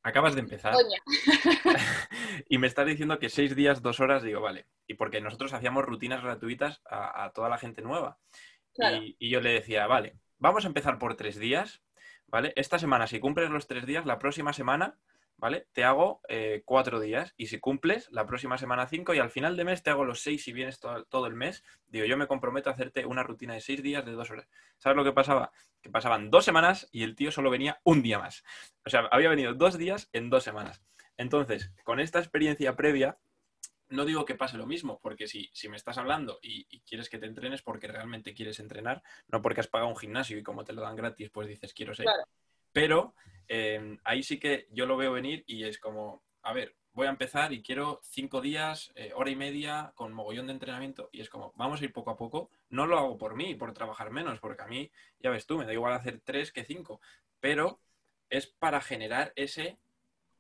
acabas de empezar y me estás diciendo que seis días, dos horas, digo, vale, y porque nosotros hacíamos rutinas gratuitas a, toda la gente nueva. Y, y yo le decía, vale, vamos a empezar por tres días, ¿vale? Esta semana, si cumples los tres días, la próxima semana ¿vale? Te hago eh, cuatro días y si cumples, la próxima semana cinco y al final de mes te hago los seis si vienes todo, el mes. Digo, yo me comprometo a hacerte una rutina de seis días de dos horas. ¿Sabes lo que pasaba? Que pasaban dos semanas y el tío solo venía un día más. O sea, había venido dos días en dos semanas. Entonces, con esta experiencia previa, no digo que pase lo mismo, porque si, si me estás hablando y, quieres que te entrenes porque realmente quieres entrenar, no porque has pagado un gimnasio y como te lo dan gratis, pues dices quiero ser. Pero eh, ahí sí que yo lo veo venir y es como, a ver, voy a empezar y quiero cinco días, eh, hora y media, con mogollón de entrenamiento. Y es como, vamos a ir poco a poco. No lo hago por mí, por trabajar menos, porque a mí, ya ves tú, me da igual hacer tres que cinco. Pero es para generar ese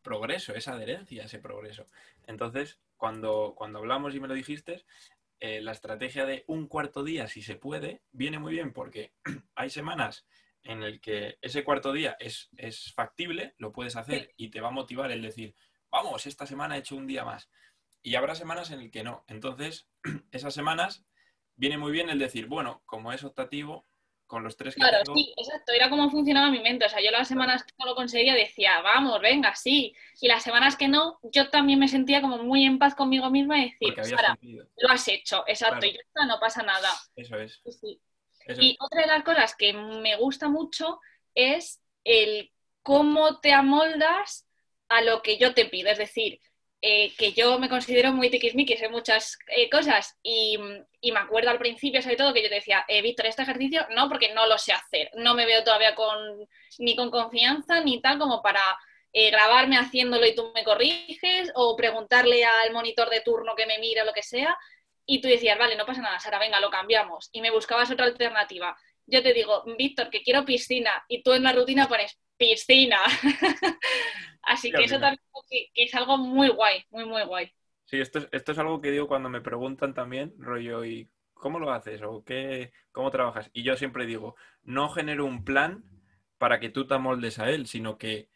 progreso, esa adherencia, ese progreso. Entonces, cuando, cuando hablamos y me lo dijiste, eh, la estrategia de un cuarto día, si se puede, viene muy bien porque hay semanas en el que ese cuarto día es, es factible, lo puedes hacer y te va a motivar el decir, vamos, esta semana he hecho un día más. Y habrá semanas en el que no. Entonces, esas semanas viene muy bien el decir, bueno, como es optativo, con los tres que Claro, sí, exacto, era como funcionaba mi mente. O sea, yo las semanas que no lo conseguía decía, vamos, venga, sí. Y las semanas que no, yo también me sentía como muy en paz conmigo misma y decir, Sara, lo has hecho, exacto, y ya está, no pasa nada. Eso es. Y otra de las cosas que me gusta mucho es el cómo te amoldas a lo que yo te pido. Es decir, eh, que yo me considero muy tiquismiquis en muchas eh, cosas y, me acuerdo al principio sobre todo que yo te decía, eh, Víctor, este ejercicio no porque no lo sé hacer, no me veo todavía con, ni con confianza ni tal como para grabarme haciéndolo y tú me corriges o preguntarle al monitor de turno que me mira lo que sea y tú decías, vale, no pasa nada, Sara, venga, lo cambiamos y me buscabas otra alternativa. Yo te digo, Víctor, que quiero piscina y tú en la rutina pones piscina. Así que eso también es algo muy guay, muy, muy guay. Sí, esto es, esto es algo que digo cuando me preguntan también, rollo, ¿y cómo lo haces? ¿O qué, cómo trabajas? Y yo siempre digo, no genero un plan para que tú te amoldes a él, sino que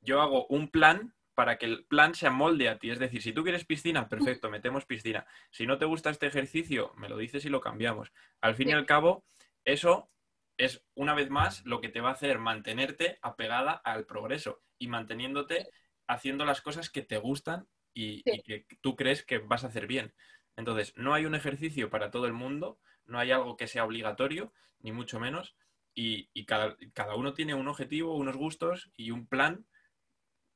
yo hago un plan para que el plan se amolde a ti. Es decir, si tú quieres piscina, perfecto, metemos piscina. Si no te gusta este ejercicio, me lo dices y lo cambiamos. Al fin y al cabo, eso es una vez más lo que te va a hacer mantenerte apegada al progreso y manteniéndote haciendo las cosas que te gustan y, que tú crees que vas a hacer bien. Entonces, no hay un ejercicio para todo el mundo, no hay algo que sea obligatorio, ni mucho menos, y, cada, uno tiene un objetivo, unos gustos y un plan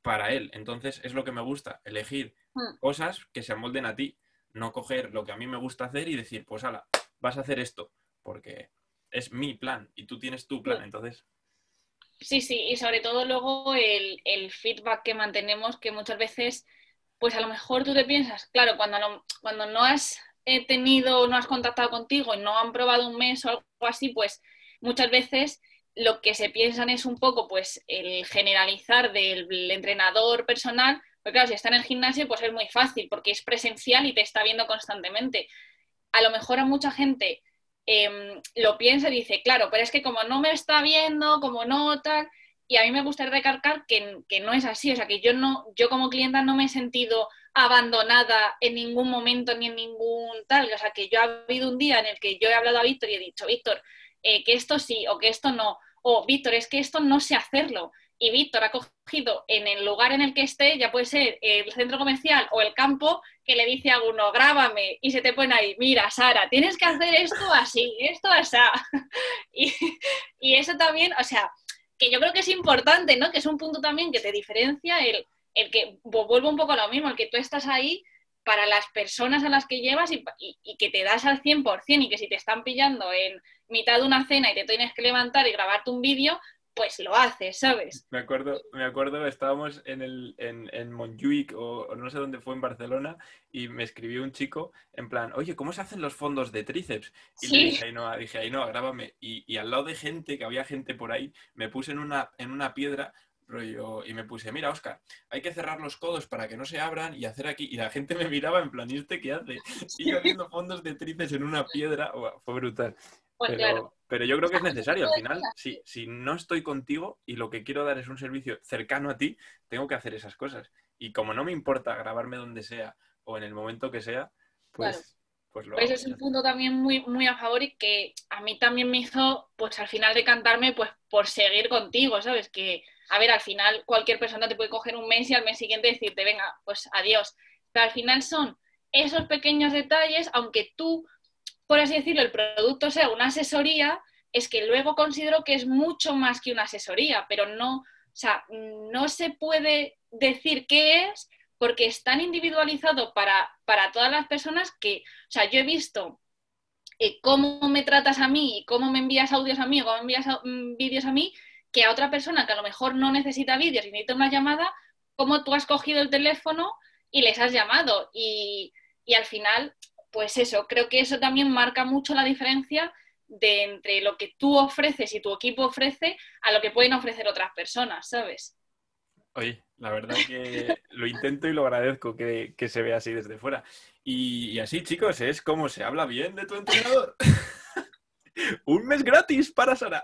para él. Entonces, es lo que me gusta, elegir hmm. cosas que se amolden a ti, no coger lo que a mí me gusta hacer y decir, pues ala, vas a hacer esto, porque es mi plan y tú tienes tu plan, entonces... Sí, sí, y sobre todo luego el, feedback que mantenemos, que muchas veces, pues a lo mejor tú te piensas, claro, cuando no, cuando no has eh, tenido, no has contactado contigo y no han probado un mes o algo así, pues muchas veces lo que se piensan es un poco, pues, el generalizar del entrenador personal, porque claro, si está en el gimnasio, pues es muy fácil, porque es presencial y te está viendo constantemente. A lo mejor a mucha gente Em, lo piensa y dice, claro, pero es que como no me está viendo, como no tal, y a mí me gusta recalcar que, que, no es así, o sea, que yo no, yo como clienta no me he sentido abandonada en ningún momento ni en ningún tal, o sea, que yo ha habido un día en el que yo he hablado a Víctor y he dicho, Víctor, eh, que esto sí o que esto no, o Víctor, es que esto no sé hacerlo, y Víctor ha cogido en el lugar en el que esté, ya puede ser el centro comercial o el campo, que le dice a uno, grábame, y se te pone ahí, mira, Sara, tienes que hacer esto así, esto así. y, y eso también, o sea, que yo creo que es importante, ¿no? Que es un punto también que te diferencia el, el que, vuelvo un poco a lo mismo, el que tú estás ahí para las personas a las que llevas y, y, que te das al 100% y que si te están pillando en mitad de una cena y te tienes que levantar y grabarte un vídeo, pues lo haces, ¿sabes? Me acuerdo, me acuerdo, estábamos en, el, en, en Montjuic o, no sé dónde fue en Barcelona y me escribió un chico en plan, oye, ¿cómo se hacen los fondos de tríceps? Y le dije, ahí no, dije, ahí no, grábame. Y, y, al lado de gente, que había gente por ahí, me puse en una, en una piedra rollo, y me puse, mira, Oscar, hay que cerrar los codos para que no se abran y hacer aquí. Y la gente me miraba en plan, ¿y este qué hace? Y yo haciendo fondos de tríceps en una piedra, fue brutal. Pues pero, yo creo que es necesario. Al final, si, si no estoy contigo y lo que quiero dar es un servicio cercano a ti, tengo que hacer esas cosas. Y como no me importa grabarme donde sea o en el momento que sea, pues, pues lo pues es un punto también muy, muy a favor y que a mí también me hizo, pues al final de cantarme, pues por seguir contigo, ¿sabes? Que, a ver, al final cualquier persona te puede coger un mes y al mes siguiente decirte, venga, pues adiós. Pero al final son esos pequeños detalles, aunque tú por así decirlo, el producto sea una asesoría, es que luego considero que es mucho más que una asesoría, pero no, o sea, no se puede decir qué es porque es tan individualizado para, para todas las personas que, o sea, yo he visto eh, cómo me tratas a mí cómo me envías audios a mí o cómo me envías mm, vídeos a mí, que a otra persona que a lo mejor no necesita vídeos y necesita una llamada, cómo tú has cogido el teléfono y les has llamado. Y, y al final, pues eso, creo que eso también marca mucho la diferencia de entre lo que tú ofreces y tu equipo ofrece a lo que pueden ofrecer otras personas, ¿sabes? Oye, la verdad que lo intento y lo agradezco que, se vea así desde fuera. Y, así, chicos, es como se habla bien de tu entrenador. Un mes gratis para Sara.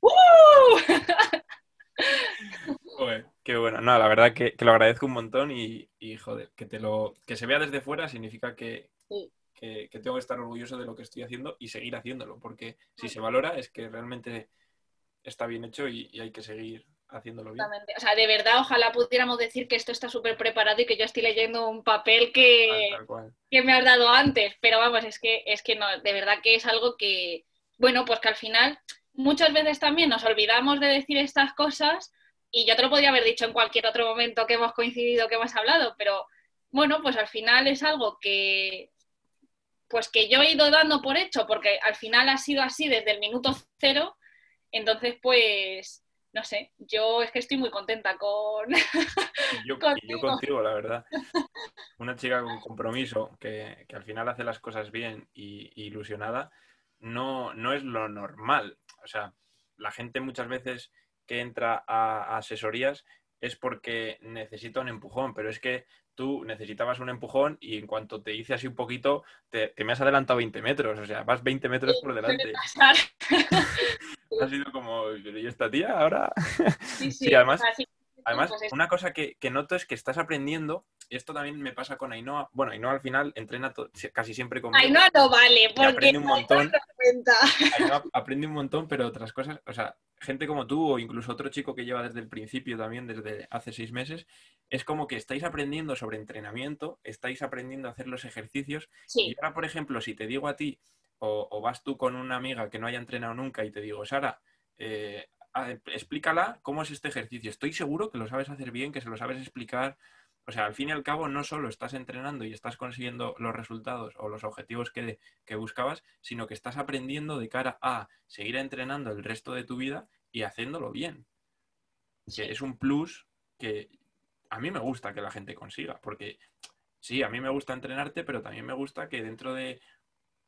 ¡Uh! qué bueno. No, la verdad que, lo agradezco un montón y, joder, que te lo que se vea desde fuera significa que, que, tengo que estar orgulloso de lo que estoy haciendo y seguir haciéndolo, porque si se valora es que realmente está bien hecho y, hay que seguir haciéndolo bien. O sea, de verdad, ojalá pudiéramos decir que esto está súper preparado y que yo estoy leyendo un papel que, que me has dado antes, pero vamos, es que, es que no, de verdad que es algo que, bueno, pues que al final muchas veces también nos olvidamos de decir estas cosas y yo te lo podría haber dicho en cualquier otro momento que hemos coincidido, que hemos hablado, pero bueno, pues al final es algo que pues que yo he ido dando por hecho, porque al final ha sido así desde el minuto cero, entonces pues, no sé, yo es que estoy muy contenta con... yo, yo contigo, la verdad. Una chica con compromiso, que, al final hace las cosas bien y, ilusionada, no, no es lo normal. O sea, la gente muchas veces que entra a asesorías es porque necesita un empujón, pero es que tú necesitabas un empujón y en cuanto te hice así un poquito, te, me has adelantado 20 metros, o sea, vas 20 metros por delante. ha sido como, ¿y esta tía ahora? Sí, sí, además, además una cosa que, noto es que estás aprendiendo, y esto también me pasa con Ainhoa, bueno, Ainhoa al final entrena casi siempre conmigo. Ainhoa no vale, porque aprende un montón. Ainhoa aprende un montón, pero otras cosas, o sea, gente como tú o incluso otro chico que lleva desde el principio también, desde hace seis meses, es como que estáis aprendiendo sobre entrenamiento, estáis aprendiendo a hacer los ejercicios. Y ahora, por ejemplo, si te digo a ti, o, vas tú con una amiga que no haya entrenado nunca y te digo, Sara, eh, explícala cómo es este ejercicio. Estoy seguro que lo sabes hacer bien, que se lo sabes explicar. O sea, al fin y al cabo, no solo estás entrenando y estás consiguiendo los resultados o los objetivos que, que buscabas, sino que estás aprendiendo de cara a seguir entrenando el resto de tu vida y haciéndolo bien. Que es un plus que a mí me gusta que la gente consiga, porque sí, a mí me gusta entrenarte, pero también me gusta que dentro de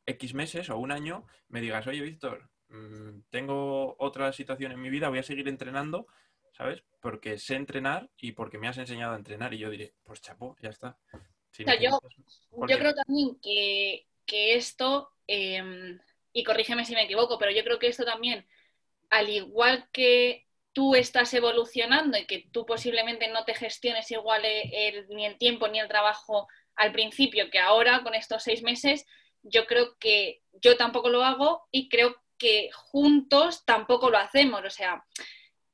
X meses o un año me digas, oye, Víctor, mm, tengo otra situación en mi vida, voy a seguir entrenando, ¿sabes? Porque sé entrenar y porque me has enseñado a entrenar. Y yo diré, pues chapo, ya está. yo, creo también que, esto, em, y corrígeme si me equivoco, pero yo creo que esto también al igual que tú estás evolucionando y que tú posiblemente no te gestiones igual ni el tiempo ni el trabajo al principio que ahora con estos seis meses, yo creo que yo tampoco lo hago y creo que juntos tampoco lo hacemos. O sea,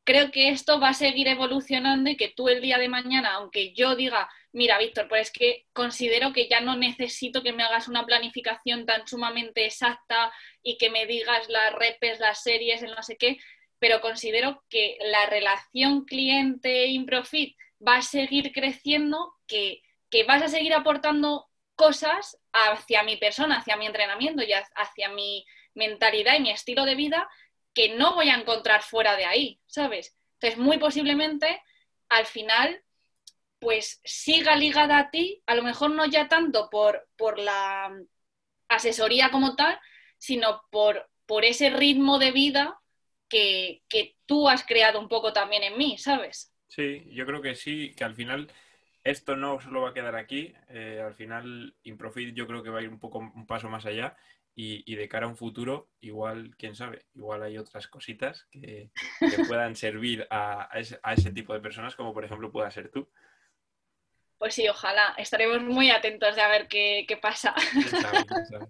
creo que esto va a seguir evolucionando y que tú el día de mañana, aunque yo diga, mira, Víctor, pues es que considero que ya no necesito que me hagas una planificación tan sumamente exacta y que me digas las repes, las series, el no sé qué, pero considero que la relación cliente-improfit va a seguir creciendo, que, que vas a seguir aportando cosas hacia mi persona, hacia mi entrenamiento y hacia mi mentalidad y mi estilo de vida que no voy a encontrar fuera de ahí, ¿sabes? Entonces, muy posiblemente, al final, pues siga ligada a ti, a lo mejor no ya tanto por, por la asesoría como tal, sino por, por ese ritmo de vida que, tú has creado un poco también en mí, ¿sabes? Sí, yo creo que sí, que al final esto no solo va a quedar aquí, eh, al final Improfit yo creo que va a ir un poco un paso más allá y, de cara a un futuro, igual, quién sabe, igual hay otras cositas que, puedan servir a, ese, a, ese, tipo de personas, como por ejemplo pueda ser tú. Pues sí, ojalá. Estaremos muy atentos de a ver qué, pasa.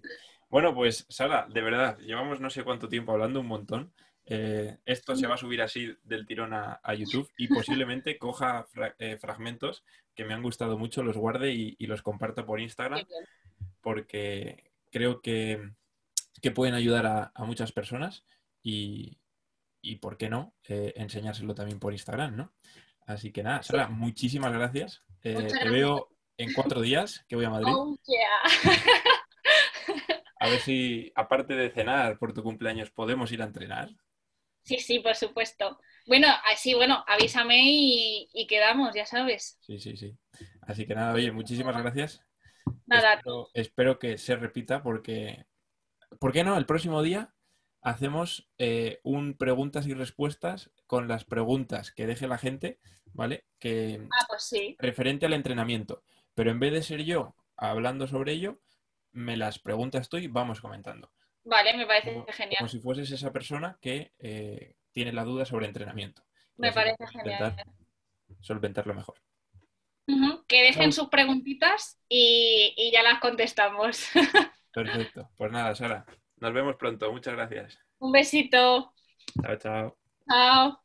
Bueno, pues Sara, de verdad, llevamos no sé cuánto tiempo hablando, un montón. Eh, esto se va a subir así del tirón a, YouTube y posiblemente coja eh, fragmentos que me han gustado mucho, los guarde y, los comparta por Instagram, porque creo que, pueden ayudar a, muchas personas y, ¿por qué no? Eh, enseñárselo también por Instagram, ¿no? Así que nada, Sara, muchísimas gracias. Eh, te veo en cuatro días que voy a Madrid. Oh, a ver si, aparte de cenar por tu cumpleaños, podemos ir a entrenar. Sí, sí, por supuesto. Bueno, así, bueno, avísame y, quedamos, ya sabes. Sí, sí, sí. Así que nada, oye, muchísimas gracias. Nada. Espero, espero que se repita porque, ¿por qué no? El próximo día hacemos eh, un preguntas y respuestas con las preguntas que deje la gente, ¿vale? Que Ah, pues sí. referente al entrenamiento. Pero en vez de ser yo hablando sobre ello, me las preguntas tú y vamos comentando. Vale, me parece Como, genial. como si fueses esa persona que eh, tiene la duda sobre entrenamiento. Me parece genial. solventarlo mejor. Que dejen sus preguntitas y, y ya las contestamos. Perfecto. Pues nada, Sara. Nos vemos pronto. Muchas gracias. Un besito. Chao, chao. Chao.